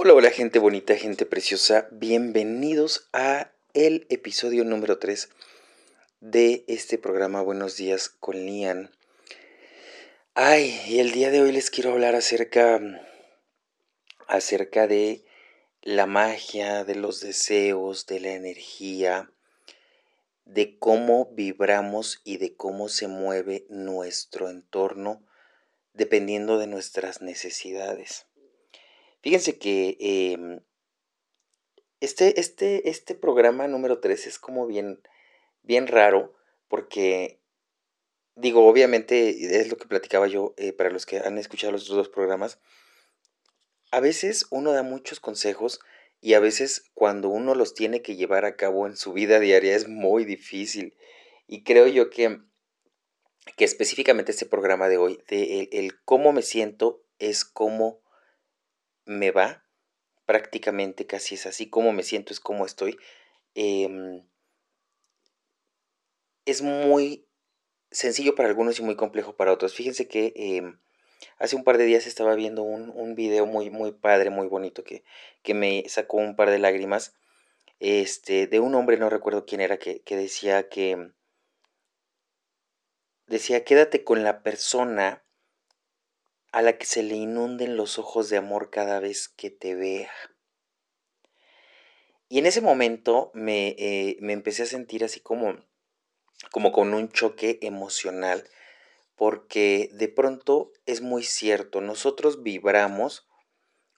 Hola, hola gente bonita, gente preciosa. Bienvenidos a el episodio número 3 de este programa Buenos días con Lian. Ay, y el día de hoy les quiero hablar acerca acerca de la magia, de los deseos, de la energía, de cómo vibramos y de cómo se mueve nuestro entorno dependiendo de nuestras necesidades. Fíjense que em, este, este, este programa número 3 es como bien, bien raro porque, digo, obviamente es lo que platicaba yo eh, para los que han escuchado los otros dos programas. A veces uno da muchos consejos y a veces cuando uno los tiene que llevar a cabo en su vida diaria es muy difícil. Y creo yo que, que específicamente este programa de hoy, de el, el cómo me siento, es cómo me va, prácticamente casi es así, como me siento es como estoy. Em, es muy sencillo para algunos y muy complejo para otros. Fíjense que em, hace un par de días estaba viendo un, un video muy, muy padre, muy bonito, que, que, me sacó un par de lágrimas, este, de un hombre, no recuerdo quién era, que, que decía que, decía, quédate con la persona a la que se le inunden los ojos de amor cada vez que te vea. Y en ese momento me, eh, me empecé a sentir así como, como con un choque emocional, porque de pronto es muy cierto, nosotros vibramos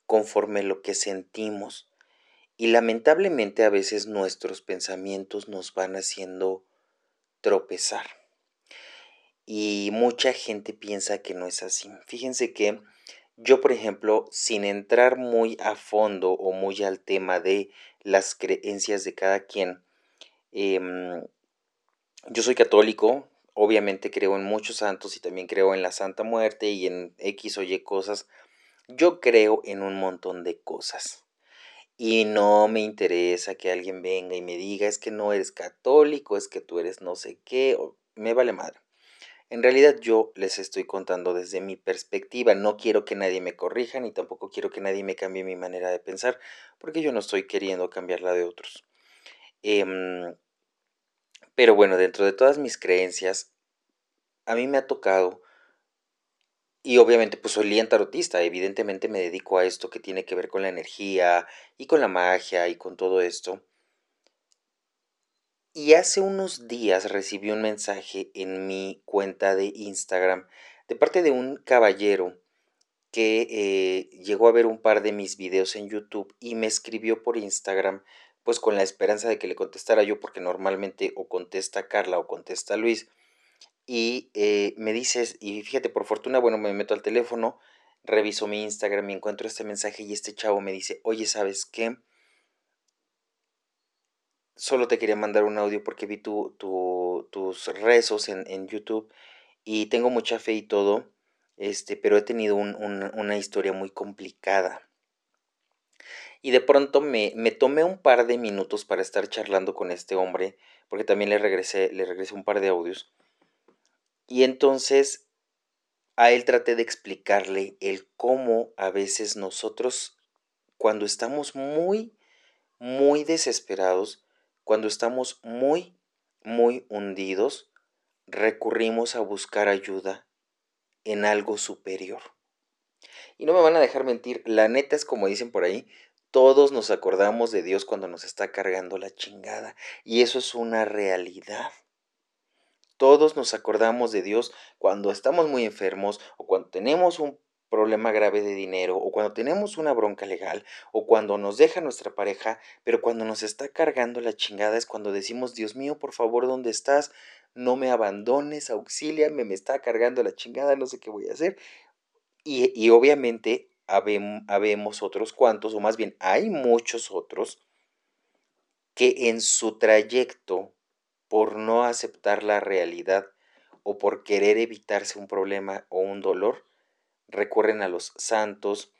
conforme lo que sentimos y lamentablemente a veces nuestros pensamientos nos van haciendo tropezar y mucha gente piensa que no es así. Fíjense que yo, por ejemplo, sin entrar muy a fondo o muy al tema de las creencias de cada quien, em, yo soy católico, obviamente creo en muchos santos y también creo en la Santa Muerte y en X o Y cosas. Yo creo en un montón de cosas. Y no me interesa que alguien venga y me diga, es que no eres católico, es que tú eres no sé qué, o me vale madre. En realidad yo les estoy contando desde mi perspectiva, no quiero que nadie me corrija ni tampoco quiero que nadie me cambie mi manera de pensar, porque yo no estoy queriendo cambiar la de otros. Em, pero bueno, dentro de todas mis creencias, a mí me ha tocado, y obviamente pues soy lian tarotista, evidentemente me dedico a esto que tiene que ver con la energía y con la magia y con todo esto. Y hace unos días recibí un mensaje en mi cuenta de Instagram de parte de un caballero que eh, llegó a ver un par de mis videos en YouTube y me escribió por Instagram, pues con la esperanza de que le contestara yo, porque normalmente o contesta Carla o contesta Luis. Y eh, me dices, y fíjate, por fortuna, bueno, me meto al teléfono, reviso mi Instagram y encuentro este mensaje y este chavo me dice, oye, ¿sabes qué? Solo te quería mandar un audio porque vi tu, tus rezos en, YouTube y tengo mucha fe y todo, este, pero he tenido una historia muy complicada. Y de pronto me, me, tomé un par de minutos para estar charlando con este hombre, porque también le regresé, le regresé un par de audios. Y entonces a él traté de explicarle el cómo a veces nosotros, cuando estamos muy, muy desesperados, cuando estamos muy, muy hundidos, recurrimos a buscar ayuda en algo superior. Y no me van a dejar mentir, la neta es como dicen por ahí, todos nos acordamos de Dios cuando nos está cargando la chingada. Y eso es una realidad. Todos nos acordamos de Dios cuando estamos muy enfermos o cuando tenemos un problema grave de dinero o cuando tenemos una bronca legal o cuando nos deja nuestra pareja, pero cuando nos está cargando la chingada es cuando decimos, Dios mío, por favor, ¿dónde estás? No me abandones, auxíliame, me está cargando la chingada, no sé qué voy a hacer. Y, y obviamente habemos otros cuantos, o más bien hay muchos otros, que en su trayecto, por no aceptar la realidad o por querer evitarse un problema o un dolor, recurren a los santos,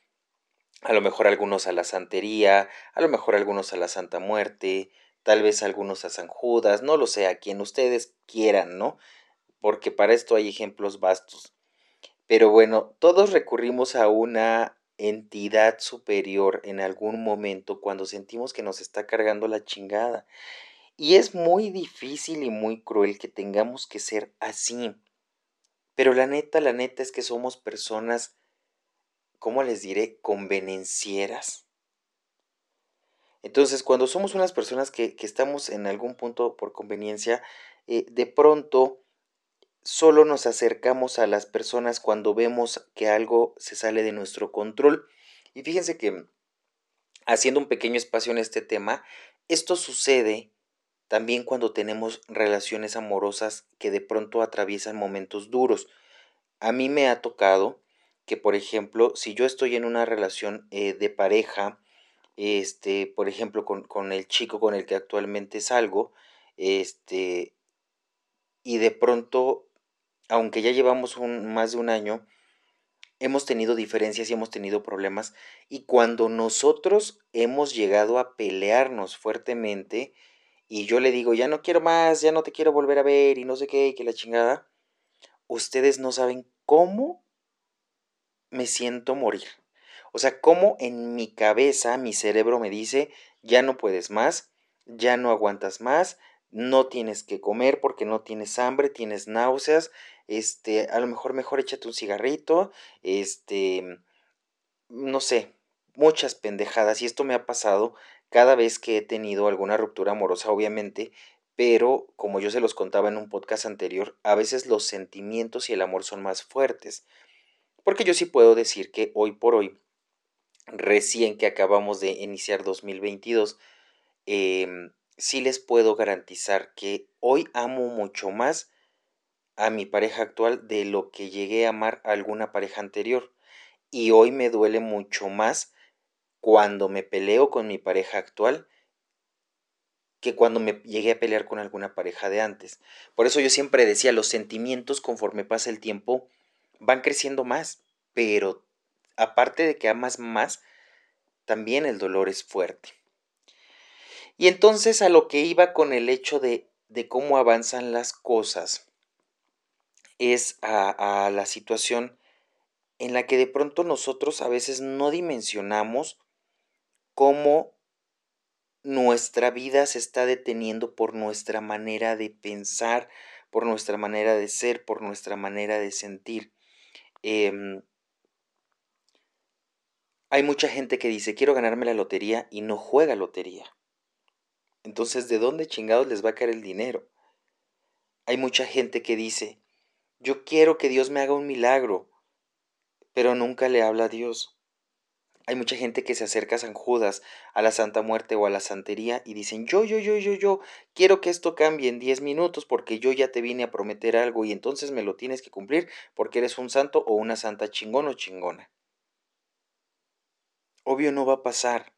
a lo mejor algunos a la santería, a lo mejor algunos a la Santa Muerte, tal vez algunos a San Judas, no lo sé, a quien ustedes quieran, ¿no? Porque para esto hay ejemplos vastos. Pero bueno, todos recurrimos a una entidad superior en algún momento cuando sentimos que nos está cargando la chingada. Y es muy difícil y muy cruel que tengamos que ser así. Pero la neta, la neta es que somos personas, ¿cómo les diré? Convenencieras. Entonces, cuando somos unas personas que, estamos en algún punto por conveniencia, eh, de pronto solo nos acercamos a las personas cuando vemos que algo se sale de nuestro control. Y fíjense que, haciendo un pequeño espacio en este tema, esto sucede también cuando tenemos relaciones amorosas que de pronto atraviesan momentos duros. A mí me ha tocado que, por ejemplo, si yo estoy en una relación eh, de pareja, este, por ejemplo, con, con, el chico con el que actualmente salgo, este, y de pronto, aunque ya llevamos un, más de un año, hemos tenido diferencias y hemos tenido problemas, y cuando nosotros hemos llegado a pelearnos fuertemente, y yo le digo, ya no quiero más, ya no te quiero volver a ver, y no sé qué, y que la chingada, ustedes no saben cómo me siento morir. O sea, cómo en mi cabeza, mi cerebro me dice, ya no puedes más, ya no aguantas más, no tienes que comer porque no tienes hambre, tienes náuseas, este, a lo mejor mejor échate un cigarrito, este, no sé, muchas pendejadas y esto me ha pasado cada vez que he tenido alguna ruptura amorosa, obviamente, pero como yo se los contaba en un podcast anterior, a veces los sentimientos y el amor son más fuertes. Porque yo sí puedo decir que hoy por hoy recién que acabamos de iniciar 2022, em, sí les puedo garantizar que hoy amo mucho más a mi pareja actual de lo que llegué a amar a alguna pareja anterior. Y hoy me duele mucho más cuando me peleo con mi pareja actual que cuando me llegué a pelear con alguna pareja de antes. Por eso yo siempre decía, los sentimientos conforme pasa el tiempo van creciendo más, pero aparte de que amas más, también el dolor es fuerte. Y entonces a lo que iba con el hecho de, de cómo avanzan las cosas es a, a la situación en la que de pronto nosotros a veces no dimensionamos cómo nuestra vida se está deteniendo por nuestra manera de pensar, por nuestra manera de ser, por nuestra manera de sentir. Eh, hay mucha gente que dice, quiero ganarme la lotería y no juega lotería. Entonces, ¿de dónde chingados les va a caer el dinero? Hay mucha gente que dice, yo quiero que Dios me haga un milagro, pero nunca le habla a Dios. Hay mucha gente que se acerca a San Judas, a la Santa Muerte o a la Santería y dicen, yo, yo, yo, yo, yo, quiero que esto cambie en 10 minutos porque yo ya te vine a prometer algo y entonces me lo tienes que cumplir porque eres un santo o una santa chingón o chingona. Obvio no va a pasar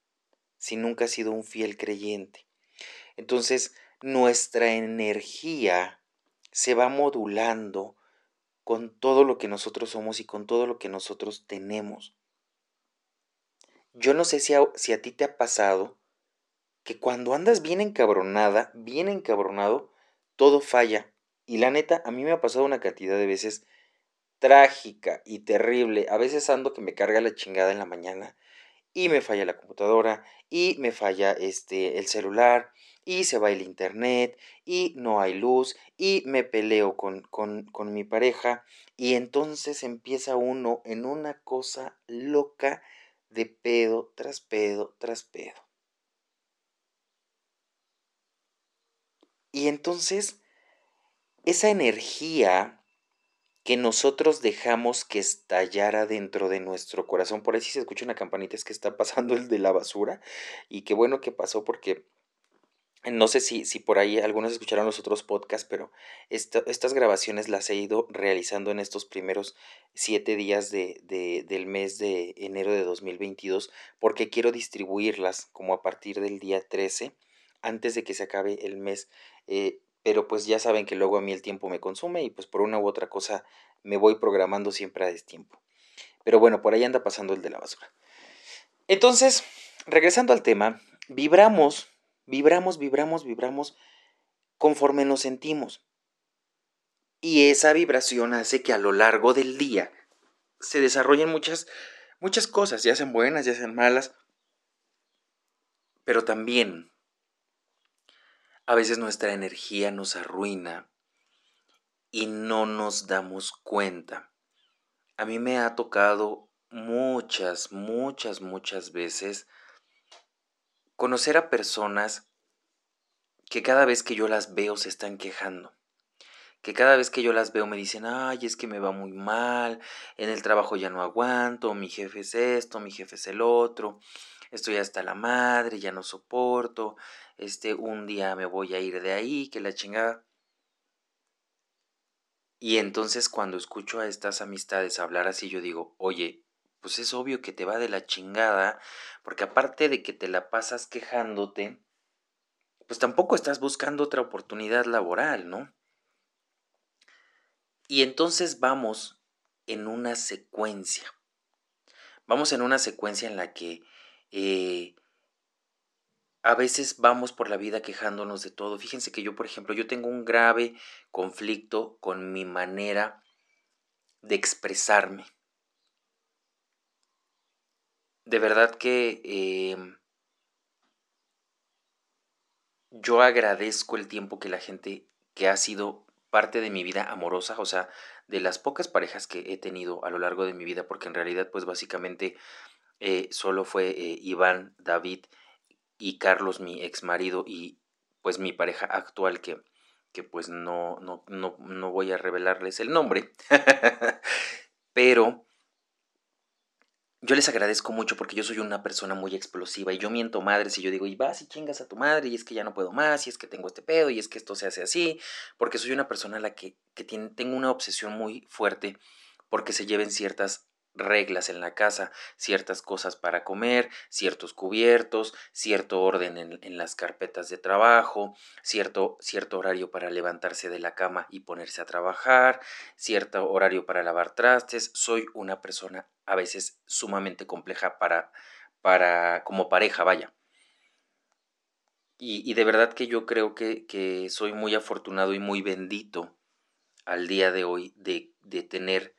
si nunca has sido un fiel creyente. Entonces, nuestra energía se va modulando con todo lo que nosotros somos y con todo lo que nosotros tenemos. Yo no sé si a, si a ti te ha pasado que cuando andas bien encabronada, bien encabronado, todo falla. Y la neta, a mí me ha pasado una cantidad de veces trágica y terrible. A veces ando que me carga la chingada en la mañana y me falla la computadora y me falla este el celular y se va el internet y no hay luz y me peleo con, con, con mi pareja y entonces empieza uno en una cosa loca de pedo tras pedo tras pedo. Y entonces esa energía que nosotros dejamos que estallara dentro de nuestro corazón. Por ahí si se escucha una campanita es que está pasando el de la basura. Y qué bueno que pasó porque no sé si, si por ahí algunos escucharon los otros podcasts, pero estas grabaciones las he ido realizando en estos primeros siete días de, de, del mes de enero de 2022 porque quiero distribuirlas como a partir del día 13 antes de que se acabe el mes. Eh, pero pues ya saben que luego a mí el tiempo me consume y pues por una u otra cosa me voy programando siempre a destiempo. Pero bueno, por ahí anda pasando el de la basura. Entonces, regresando al tema, vibramos, vibramos, vibramos, vibramos conforme nos sentimos. Y esa vibración hace que a lo largo del día se desarrollen muchas muchas cosas, ya sean buenas, ya sean malas, pero también a veces nuestra energía nos arruina y no nos damos cuenta. A mí me ha tocado muchas, muchas, muchas veces conocer a personas que cada vez que yo las veo se están quejando. Que cada vez que yo las veo me dicen, ay, es que me va muy mal, en el trabajo ya no aguanto, mi jefe es esto, mi jefe es el otro, estoy hasta la madre, ya no soporto, este, un día me voy a ir de ahí, que la chingada. Y entonces cuando escucho a estas amistades hablar así, yo digo, oye, pues es obvio que te va de la chingada, porque aparte de que te la pasas quejándote, pues tampoco estás buscando otra oportunidad laboral, ¿no? Y entonces vamos en una secuencia. Vamos en una secuencia en la que eh, a veces vamos por la vida quejándonos de todo. Fíjense que yo, por ejemplo, yo tengo un grave conflicto con mi manera de expresarme. De verdad que em, yo agradezco el tiempo que la gente que ha sido parte de mi vida amorosa, o sea, de las pocas parejas que he tenido a lo largo de mi vida, porque en realidad pues básicamente eh, solo fue eh, Iván, David y Carlos, mi ex marido, y pues mi pareja actual, que, que pues no, no, no, no voy a revelarles el nombre, pero yo les agradezco mucho porque yo soy una persona muy explosiva y yo miento madres y yo digo, y vas y chingas a tu madre y es que ya no puedo más y es que tengo este pedo y es que esto se hace así, porque soy una persona a la que, que tiene, tengo una obsesión muy fuerte porque se lleven ciertas reglas en la casa, ciertas cosas para comer, ciertos cubiertos, cierto orden en, las carpetas de trabajo, cierto, cierto horario para levantarse de la cama y ponerse a trabajar, cierto horario para lavar trastes. Soy una persona a veces sumamente compleja para, para como pareja, vaya. Y, y de verdad que yo creo que, que, soy muy afortunado y muy bendito al día de hoy de, de tener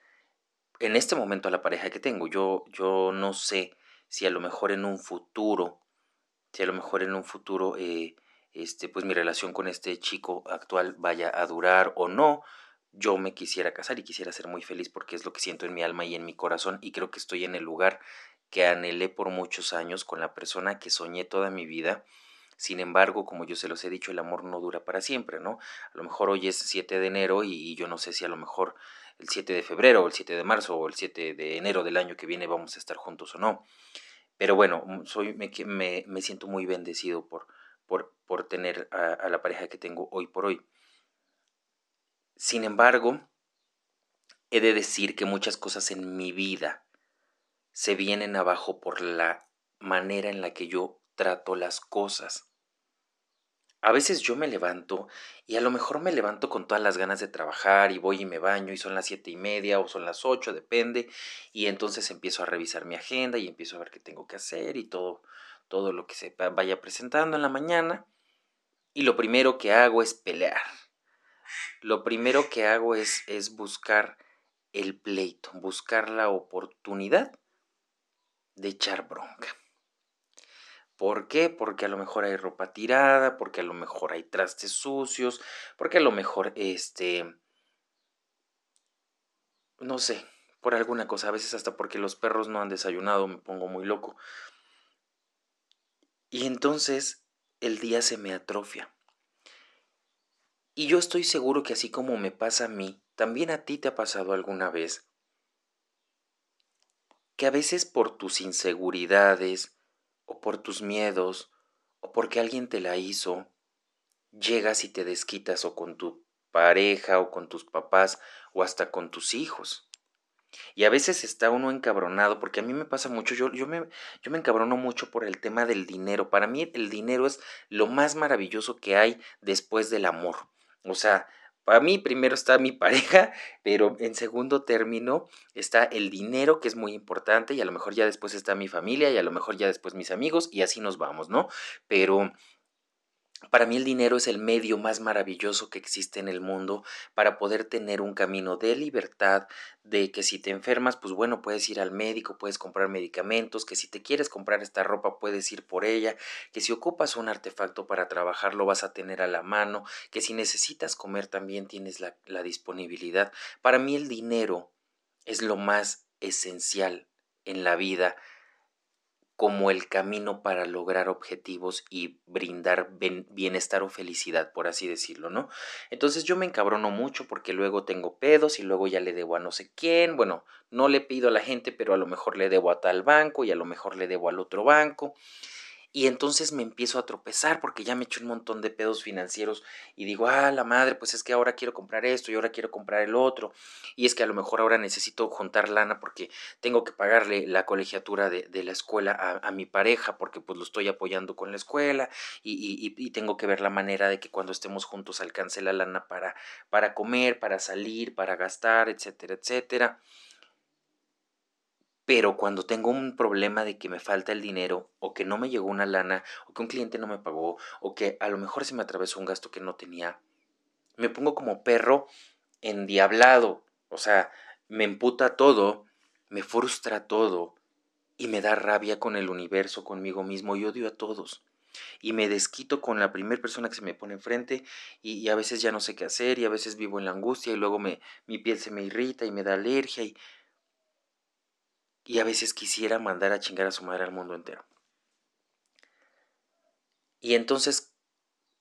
en este momento a la pareja que tengo. Yo, yo no sé si a lo mejor en un futuro, si a lo mejor en un futuro, eh, este, pues mi relación con este chico actual vaya a durar o no. Yo me quisiera casar y quisiera ser muy feliz porque es lo que siento en mi alma y en mi corazón y creo que estoy en el lugar que anhelé por muchos años con la persona que soñé toda mi vida. Sin embargo, como yo se los he dicho, el amor no dura para siempre, ¿no? A lo mejor hoy es 7 de enero y yo no sé si a lo mejor el 7 de febrero o el 7 de marzo o el 7 de enero del año que viene vamos a estar juntos o no. Pero bueno, mm, soy, me, me, me siento muy bendecido por, por, por tener a, a la pareja que tengo hoy por hoy. Sin embargo, he de decir que muchas cosas en mi vida se vienen abajo por la manera en la que yo trato las cosas. A veces yo me levanto y a lo mejor me levanto con todas las ganas de trabajar y voy y me baño y son las siete y media o son las ocho, depende, y entonces empiezo a revisar mi agenda y empiezo a ver qué tengo que hacer y todo, todo lo que se vaya presentando en la mañana. Y lo primero que hago es pelear. Lo primero que hago es, es buscar el pleito, buscar la oportunidad de echar bronca. ¿Por qué? Porque a lo mejor hay ropa tirada, porque a lo mejor hay trastes sucios, porque a lo mejor, este, no sé, por alguna cosa, a veces hasta porque los perros no han desayunado, me pongo muy loco. Y entonces el día se me atrofia. Y yo estoy seguro que así como me pasa a mí, también a ti te ha pasado alguna vez. Que a veces por tus inseguridades, o por tus miedos, o porque alguien te la hizo, llegas y te desquitas o con tu pareja o con tus papás o hasta con tus hijos. Y a veces está uno encabronado, porque a mí me pasa mucho, yo, yo, me, yo me encabrono mucho por el tema del dinero. Para mí el dinero es lo más maravilloso que hay después del amor. O sea, para mí primero está mi pareja, pero en segundo término está el dinero, que es muy importante, y a lo mejor ya después está mi familia, y a lo mejor ya después mis amigos, y así nos vamos, ¿no? Pero Para mí el dinero es el medio más maravilloso que existe en el mundo para poder tener un camino de libertad, de que si te enfermas, pues bueno, puedes ir al médico, puedes comprar medicamentos, que si te quieres comprar esta ropa, puedes ir por ella, que si ocupas un artefacto para trabajar, lo vas a tener a la mano, que si necesitas comer también tienes la, la disponibilidad. Para mí el dinero es lo más esencial en la vida como el camino para lograr objetivos y brindar bienestar o felicidad, por así decirlo, ¿no? Entonces yo me encabrono mucho porque luego tengo pedos y luego ya le debo a no sé quién, bueno, no le pido a la gente, pero a lo mejor le debo a tal banco y a lo mejor le debo al otro banco y entonces me empiezo a tropezar porque ya me echo un montón de pedos financieros y digo, ah, la madre, pues es que ahora quiero comprar esto y ahora quiero comprar el otro. Y es que a lo mejor ahora necesito juntar lana porque tengo que pagarle la colegiatura de, la escuela a, mi pareja porque pues lo estoy apoyando con la escuela y, y, y, tengo que ver la manera de que cuando estemos juntos alcance la lana para, para comer, para salir, para gastar, etcétera, etcétera. Pero cuando tengo un problema de que me falta el dinero, o que no me llegó una lana, o que un cliente no me pagó, o que a lo mejor se me atravesó un gasto que no tenía, me pongo como perro endiablado. O sea, me emputa todo, me frustra todo, y me da rabia con el universo, conmigo mismo, y odio a todos. Y me desquito con la primera persona que se me pone enfrente, y, y, a veces ya no sé qué hacer, y a veces vivo en la angustia, y luego me, mi piel se me irrita y me da alergia, y y a veces quisiera mandar a chingar a su madre al mundo entero. Y entonces,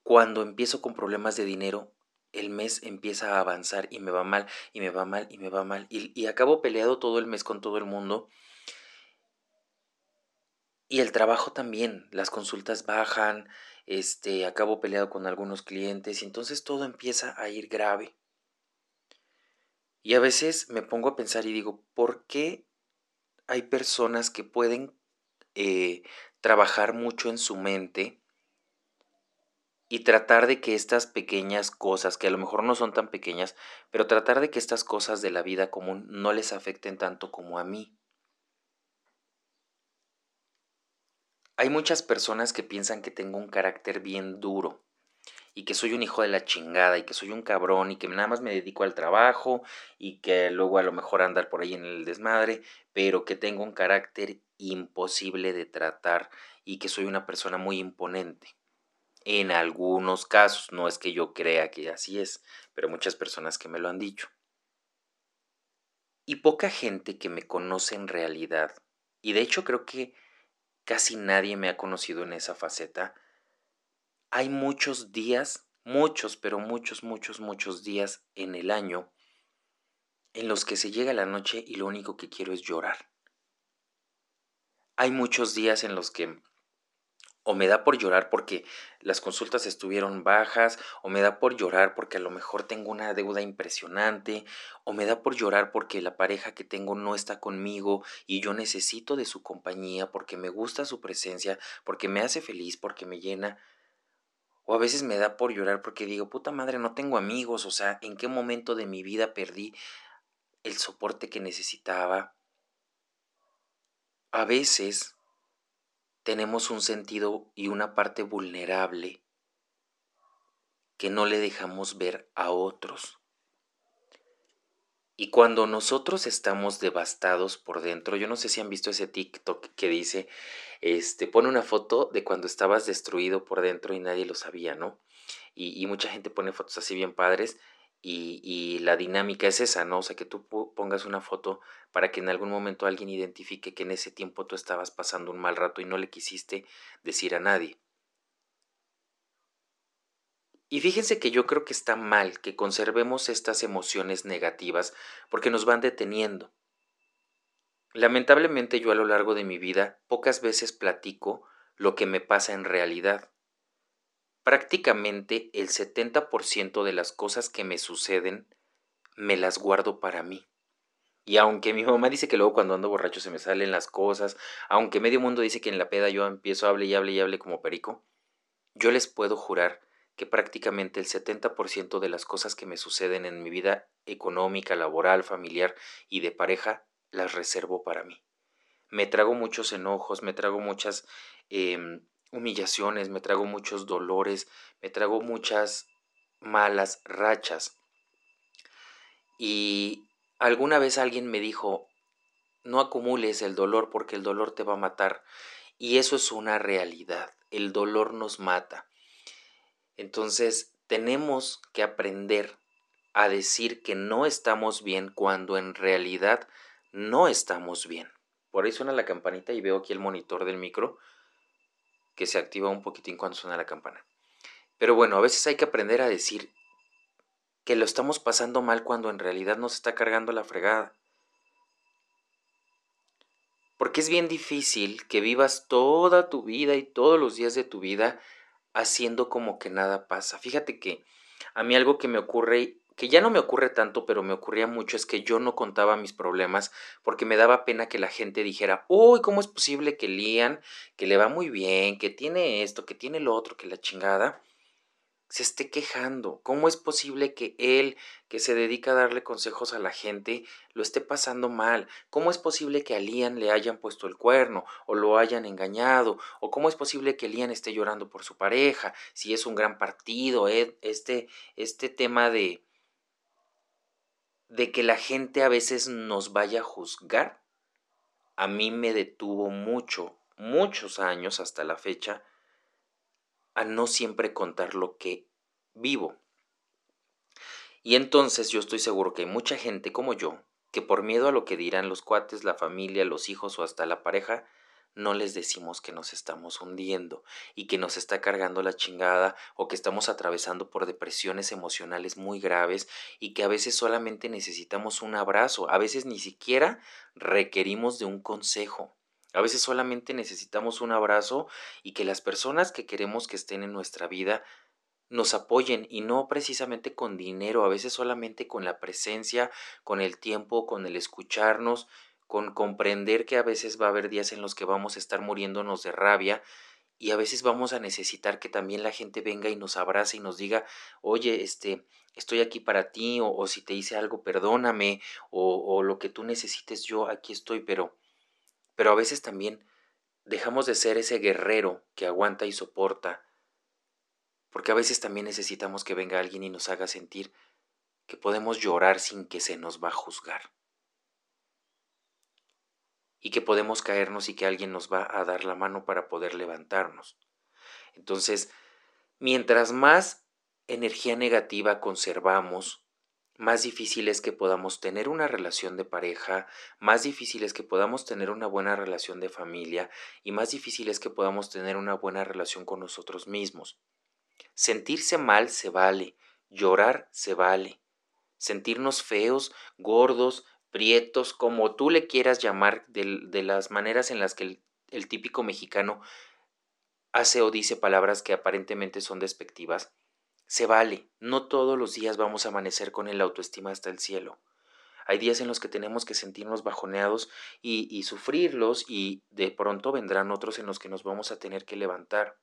cuando empiezo con problemas de dinero, el mes empieza a avanzar y me va mal, y me va mal, y me va mal. Y, y acabo peleado todo el mes con todo el mundo. Y el trabajo también, las consultas bajan, este, acabo peleado con algunos clientes, y entonces todo empieza a ir grave. Y a veces me pongo a pensar y digo, ¿por qué hay personas que pueden eh, trabajar mucho en su mente y tratar de que estas pequeñas cosas, que a lo mejor no son tan pequeñas, pero tratar de que estas cosas de la vida común no les afecten tanto como a mí. Hay muchas personas que piensan que tengo un carácter bien duro y que soy un hijo de la chingada y que soy un cabrón y que nada más me dedico al trabajo y que luego a lo mejor andar por ahí en el desmadre, pero que tengo un carácter imposible de tratar y que soy una persona muy imponente. En algunos casos, no es que yo crea que así es, pero muchas personas que me lo han dicho. Y poca gente que me conoce en realidad, y de hecho creo que casi nadie me ha conocido en esa faceta, hay muchos días, muchos, pero muchos, muchos, muchos días en el año en los que se llega la noche y lo único que quiero es llorar. Hay muchos días en los que o me da por llorar porque las consultas estuvieron bajas, o me da por llorar porque a lo mejor tengo una deuda impresionante, o me da por llorar porque la pareja que tengo no está conmigo y yo necesito de su compañía porque me gusta su presencia, porque me hace feliz, porque me llena. O a veces me da por llorar porque digo, puta madre, no tengo amigos, o sea, ¿en qué momento de mi vida perdí el soporte que necesitaba? A veces tenemos un sentido y una parte vulnerable que no le dejamos ver a otros. Y cuando nosotros estamos devastados por dentro, yo no sé si han visto ese TikTok que dice, este, pone una foto de cuando estabas destruido por dentro y nadie lo sabía, ¿no? Y, mucha gente pone fotos así bien padres y, y, la dinámica es esa, ¿no? O sea, que tú pongas una foto para que en algún momento alguien identifique que en ese tiempo tú estabas pasando un mal rato y no le quisiste decir a nadie. Y fíjense que yo creo que está mal que conservemos estas emociones negativas porque nos van deteniendo. Lamentablemente yo a lo largo de mi vida pocas veces platico lo que me pasa en realidad. Prácticamente el 70% de las cosas que me suceden me las guardo para mí. Y aunque mi mamá dice que luego cuando ando borracho se me salen las cosas, aunque medio mundo dice que en la peda yo empiezo a hablar y hable y hable como perico, yo les puedo jurar que prácticamente el 70% de las cosas que me suceden en mi vida económica, laboral, familiar y de pareja las reservo para mí. Me trago muchos enojos, me trago muchas eh, humillaciones, me trago muchos dolores, me trago muchas malas rachas. Y alguna vez alguien me dijo, no acumules el dolor porque el dolor te va a matar. Y eso es una realidad, el dolor nos mata. Entonces tenemos que aprender a decir que no estamos bien cuando en realidad no estamos bien. Por ahí suena la campanita y veo aquí el monitor del micro que se activa un poquitín cuando suena la campana. Pero bueno, a veces hay que aprender a decir que lo estamos pasando mal cuando en realidad nos está cargando la fregada. Porque es bien difícil que vivas toda tu vida y todos los días de tu vida haciendo como que nada pasa. Fíjate que a mí algo que me ocurre, que ya no me ocurre tanto, pero me ocurría mucho, es que yo no contaba mis problemas porque me daba pena que la gente dijera, uy, ¿cómo es posible que Lian, que le va muy bien, que tiene esto, que tiene lo otro, que la chingada? Se esté quejando. ¿Cómo es posible que él, que se dedica a darle consejos a la gente, lo esté pasando mal? ¿Cómo es posible que a Lian le hayan puesto el cuerno o lo hayan engañado? ¿O cómo es posible que Lian esté llorando por su pareja? Si es un gran partido, eh, este, este tema de, de que la gente a veces nos vaya a juzgar, a mí me detuvo mucho, muchos años hasta la fecha, a no siempre contar lo que vivo. Y entonces yo estoy seguro que hay mucha gente como yo, que por miedo a lo que dirán los cuates, la familia, los hijos o hasta la pareja, no les decimos que nos estamos hundiendo y que nos está cargando la chingada o que estamos atravesando por depresiones emocionales muy graves y que a veces solamente necesitamos un abrazo, a veces ni siquiera requerimos de un consejo. A veces solamente necesitamos un abrazo y que las personas que queremos que estén en nuestra vida nos apoyen y no precisamente con dinero, a veces solamente con la presencia, con el tiempo, con el escucharnos, con comprender que a veces va a haber días en los que vamos a estar muriéndonos de rabia y a veces vamos a necesitar que también la gente venga y nos abrace y nos diga, oye, este, estoy aquí para ti, o, si te hice algo, perdóname, o lo que tú necesites, yo aquí estoy, pero pero a veces también dejamos de ser ese guerrero que aguanta y soporta, porque a veces también necesitamos que venga alguien y nos haga sentir que podemos llorar sin que se nos va a juzgar. Y que podemos caernos y que alguien nos va a dar la mano para poder levantarnos. Entonces, mientras más energía negativa conservamos, más difícil es que podamos tener una relación de pareja, más difícil es que podamos tener una buena relación de familia y más difícil es que podamos tener una buena relación con nosotros mismos. Sentirse mal se vale, llorar se vale, sentirnos feos, gordos, prietos, como tú le quieras llamar, de, las maneras en las que el, típico mexicano hace o dice palabras que aparentemente son despectivas, se vale, no todos los días vamos a amanecer con el autoestima hasta el cielo. Hay días en los que tenemos que sentirnos bajoneados y, y sufrirlos y de pronto vendrán otros en los que nos vamos a tener que levantar.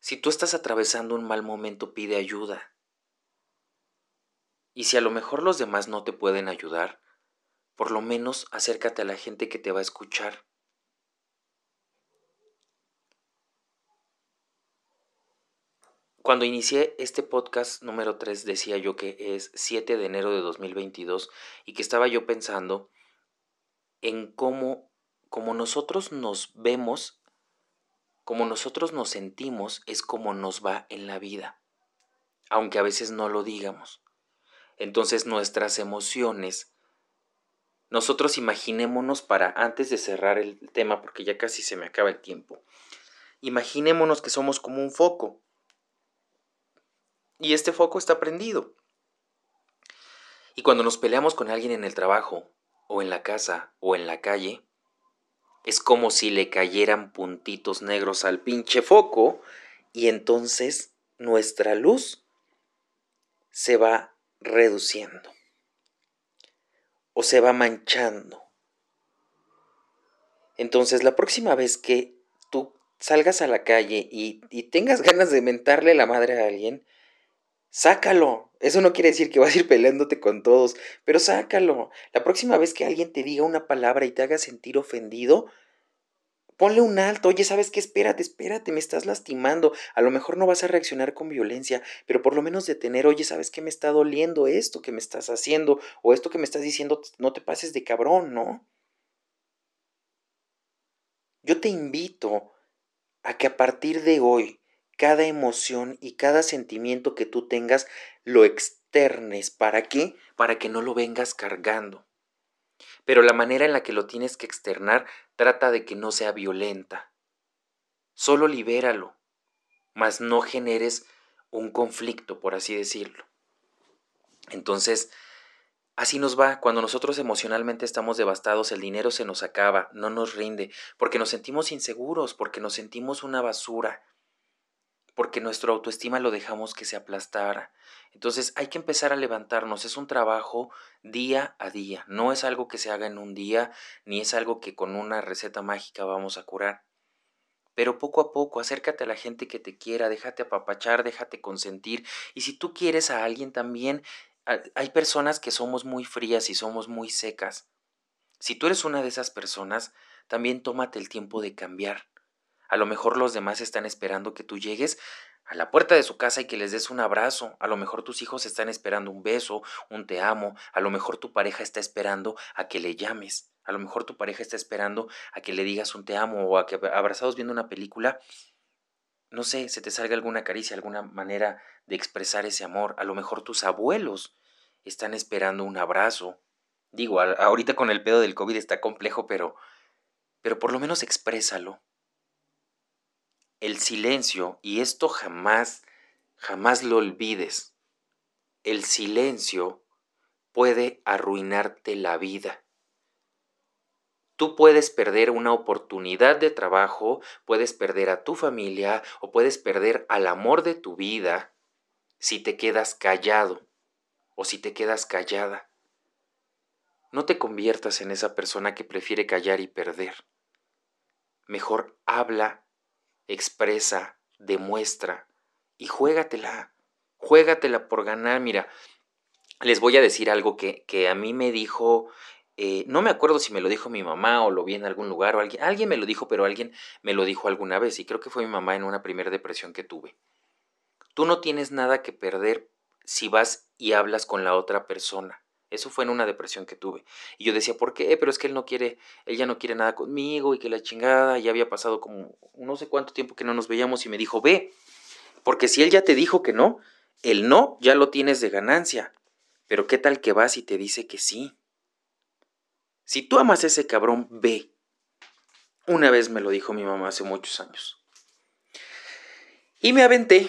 Si tú estás atravesando un mal momento, pide ayuda. Y si a lo mejor los demás no te pueden ayudar, por lo menos acércate a la gente que te va a escuchar. Cuando inicié este podcast número 3 decía yo que es 7 de enero de 2022 y que estaba yo pensando en cómo, como nosotros nos vemos, como nosotros nos sentimos, es como nos va en la vida, aunque a veces no lo digamos. Entonces nuestras emociones, nosotros imaginémonos para, antes de cerrar el tema, porque ya casi se me acaba el tiempo, imaginémonos que somos como un foco y este foco está prendido. Y cuando nos peleamos con alguien en el trabajo, o en la casa, o en la calle, es como si le cayeran puntitos negros al pinche foco y entonces nuestra luz se va reduciendo o se va manchando. Entonces la próxima vez que tú salgas a la calle y, y tengas ganas de mentarle la madre a alguien, Sácalo. Eso no quiere decir que vas a ir peleándote con todos, pero sácalo. La próxima vez que alguien te diga una palabra y te haga sentir ofendido, Ponle un alto, oye, ¿sabes qué? Espérate, espérate, me estás lastimando. A lo mejor no vas a reaccionar con violencia, pero por lo menos detener, oye, ¿sabes qué? Me está doliendo esto que me estás haciendo o esto que me estás diciendo, no te pases de cabrón, ¿no? Yo te invito a que a partir de hoy, cada emoción y cada sentimiento que tú tengas, lo externes. ¿Para qué? Para que no lo vengas cargando. Pero la manera en la que lo tienes que externar trata de que no sea violenta. Solo libéralo, mas no generes un conflicto, por así decirlo. Entonces, Así nos va, cuando nosotros emocionalmente estamos devastados, el dinero se nos acaba, no nos rinde, porque nos sentimos inseguros, porque nos sentimos una basura, porque nuestra autoestima lo dejamos que se aplastara. Entonces hay que empezar a levantarnos, es un trabajo día a día, no es algo que se haga en un día, ni es algo que con una receta mágica vamos a curar. Pero poco a poco, acércate a la gente que te quiera, déjate apapachar, déjate consentir. Y si tú quieres a alguien también, hay personas que somos muy frías y somos muy secas. Si tú eres una de esas personas, también tómate el tiempo de cambiar. A lo mejor los demás están esperando que tú llegues a la puerta de su casa y que les des un abrazo. A lo mejor tus hijos están esperando un beso, un te amo. A lo mejor tu pareja está esperando a que le llames. A lo mejor tu pareja está esperando a que le digas un te amo o a que abrazados viendo una película no sé, se te salga alguna caricia, alguna manera de expresar ese amor. A lo mejor tus abuelos están esperando un abrazo. Digo, ahorita con el pedo del COVID está complejo, pero, pero por lo menos exprésalo. El silencio, y esto jamás, jamás lo olvides, el silencio puede arruinarte la vida. Tú puedes perder una oportunidad de trabajo, puedes perder a tu familia o puedes perder al amor de tu vida si te quedas callado o si te quedas callada. No te conviertas en esa persona que prefiere callar y perder. Mejor habla, expresa, demuestra y juégatela. Juégatela por ganar. Mira, les voy a decir algo que, a mí me dijo eh, no me acuerdo si me lo dijo mi mamá o lo vi en algún lugar o alguien, alguien me lo dijo, pero alguien me lo dijo alguna vez y creo que fue mi mamá en una primera depresión que tuve. Tú no tienes nada que perder si vas y hablas con la otra persona. Eso fue en una depresión que tuve. Y yo decía, ¿por qué? Pero es que él no quiere, él ya no quiere nada conmigo y que la chingada, ya había pasado como no sé cuánto tiempo que no nos veíamos y me dijo, ve, porque si él ya te dijo que no, el no ya lo tienes de ganancia. Pero ¿qué tal que vas y te dice que sí? Si tú amas a ese cabrón, ve. Una vez me lo dijo mi mamá hace muchos años. Y me aventé.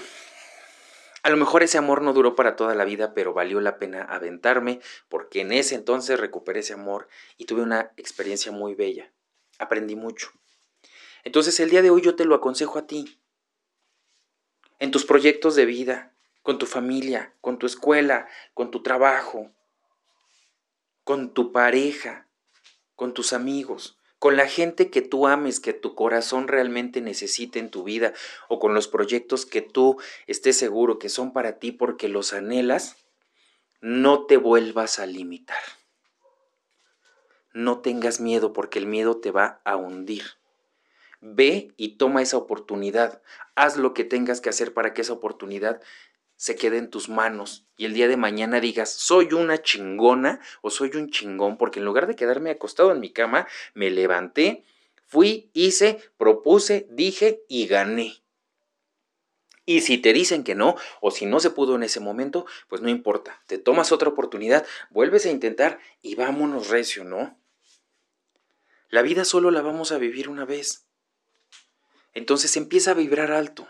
A lo mejor ese amor no duró para toda la vida, pero valió la pena aventarme, porque en ese entonces recuperé ese amor y tuve una experiencia muy bella. Aprendí mucho. Entonces el día de hoy yo te lo aconsejo a ti. En tus proyectos de vida, con tu familia, con tu escuela, con tu trabajo, con tu pareja, con tus amigos, con la gente que tú ames, que tu corazón realmente necesite en tu vida, o con los proyectos que tú estés seguro que son para ti porque los anhelas, no te vuelvas a limitar. No tengas miedo porque el miedo te va a hundir. Ve y toma esa oportunidad. Haz lo que tengas que hacer para que esa oportunidad se quede en tus manos y el día de mañana digas, soy una chingona o soy un chingón, porque en lugar de quedarme acostado en mi cama, me levanté, fui, hice, propuse, dije y gané. Y si te dicen que no, o si no se pudo en ese momento, pues no importa, te tomas otra oportunidad, vuelves a intentar y vámonos recio, ¿no? La vida solo la vamos a vivir una vez. Entonces empieza a vibrar alto.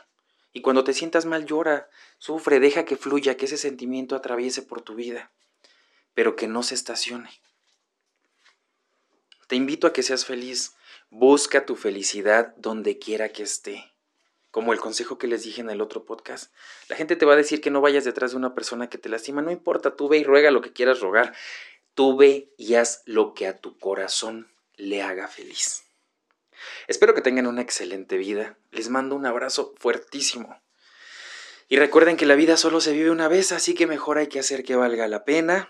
Y cuando te sientas mal, llora, sufre, deja que fluya, que ese sentimiento atraviese por tu vida, pero que no se estacione. Te invito a que seas feliz. Busca tu felicidad donde quiera que esté. Como el consejo que les dije en el otro podcast. La gente te va a decir que no vayas detrás de una persona que te lastima. No importa, tú ve y ruega lo que quieras rogar. Tú ve y haz lo que a tu corazón le haga feliz. Espero que tengan una excelente vida. Les mando un abrazo fuertísimo. Y recuerden que la vida solo se vive una vez, así que mejor hay que hacer que valga la pena,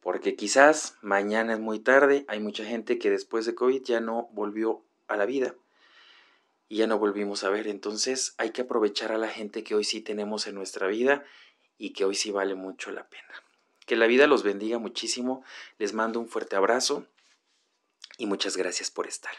porque quizás mañana es muy tarde, hay mucha gente que después de COVID ya no volvió a la vida. y ya no volvimos a ver. Entonces hay que aprovechar a la gente que hoy sí tenemos en nuestra vida y que hoy sí vale mucho la pena. Que la vida los bendiga muchísimo. Les mando un fuerte abrazo y muchas gracias por estar.